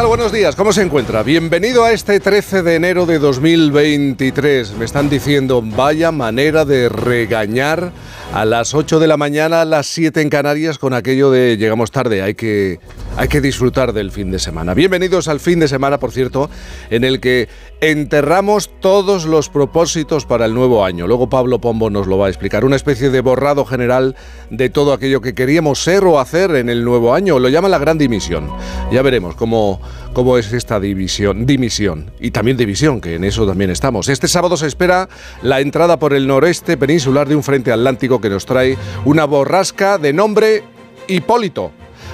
tal? Buenos días, ¿cómo se encuentra? Bienvenido a este 13 de enero de 2023. Me están diciendo, vaya manera de regañar a las 8 de la mañana, a las 7 en Canarias, con aquello de llegamos tarde, hay que, hay que disfrutar del fin de semana. Bienvenidos al fin de semana, por cierto, en el que enterramos todos los propósitos para el nuevo año. Luego Pablo Pombo nos lo va a explicar. Una especie de borrado general de todo aquello que queríamos ser o hacer en el nuevo año. Lo llama la gran dimisión. Ya veremos cómo, cómo es esta división, dimisión. Y también división, que en eso también estamos. Este sábado se espera la entrada por el noreste peninsular de un frente atlántico que nos trae una borrasca de nombre Hipólito.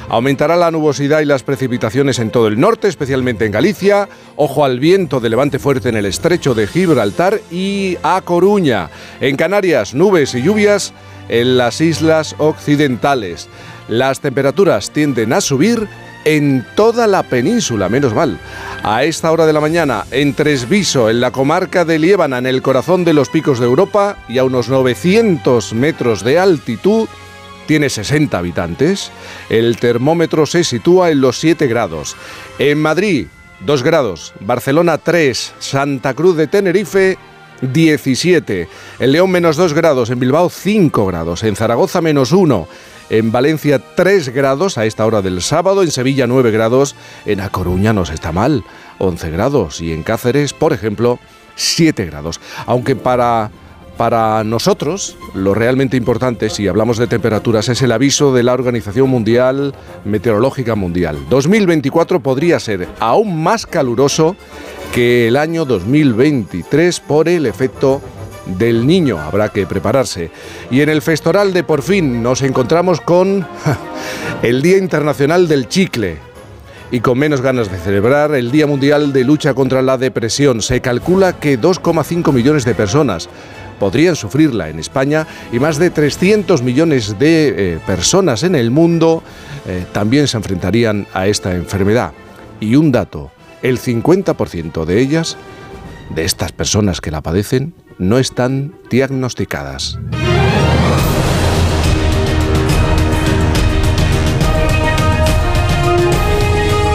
Aumentará la nubosidad y las precipitaciones en todo el norte, especialmente en Galicia. Ojo al viento de levante fuerte en el estrecho de Gibraltar y a Coruña. En Canarias, nubes y lluvias en las islas occidentales. Las temperaturas tienden a subir en toda la península, menos mal. A esta hora de la mañana, en Tresviso, en la comarca de Liébana, en el corazón de los picos de Europa y a unos 900 metros de altitud, tiene 60 habitantes. El termómetro se sitúa en los 7 grados. En Madrid, 2 grados. Barcelona, 3. Santa Cruz de Tenerife, 17. En León, menos 2 grados. En Bilbao, 5 grados. En Zaragoza, menos 1. En Valencia 3 grados a esta hora del sábado, en Sevilla 9 grados, en A Coruña no se está mal, 11 grados y en Cáceres, por ejemplo, 7 grados. Aunque para para nosotros, lo realmente importante, si hablamos de temperaturas, es el aviso de la Organización Mundial Meteorológica Mundial. 2024 podría ser aún más caluroso que el año 2023 por el efecto del niño. Habrá que prepararse. Y en el Festoral de Por fin nos encontramos con el Día Internacional del Chicle. Y con menos ganas de celebrar el Día Mundial de Lucha contra la Depresión. Se calcula que 2,5 millones de personas podrían sufrirla en España y más de 300 millones de eh, personas en el mundo eh, también se enfrentarían a esta enfermedad. Y un dato, el 50% de ellas, de estas personas que la padecen, no están diagnosticadas.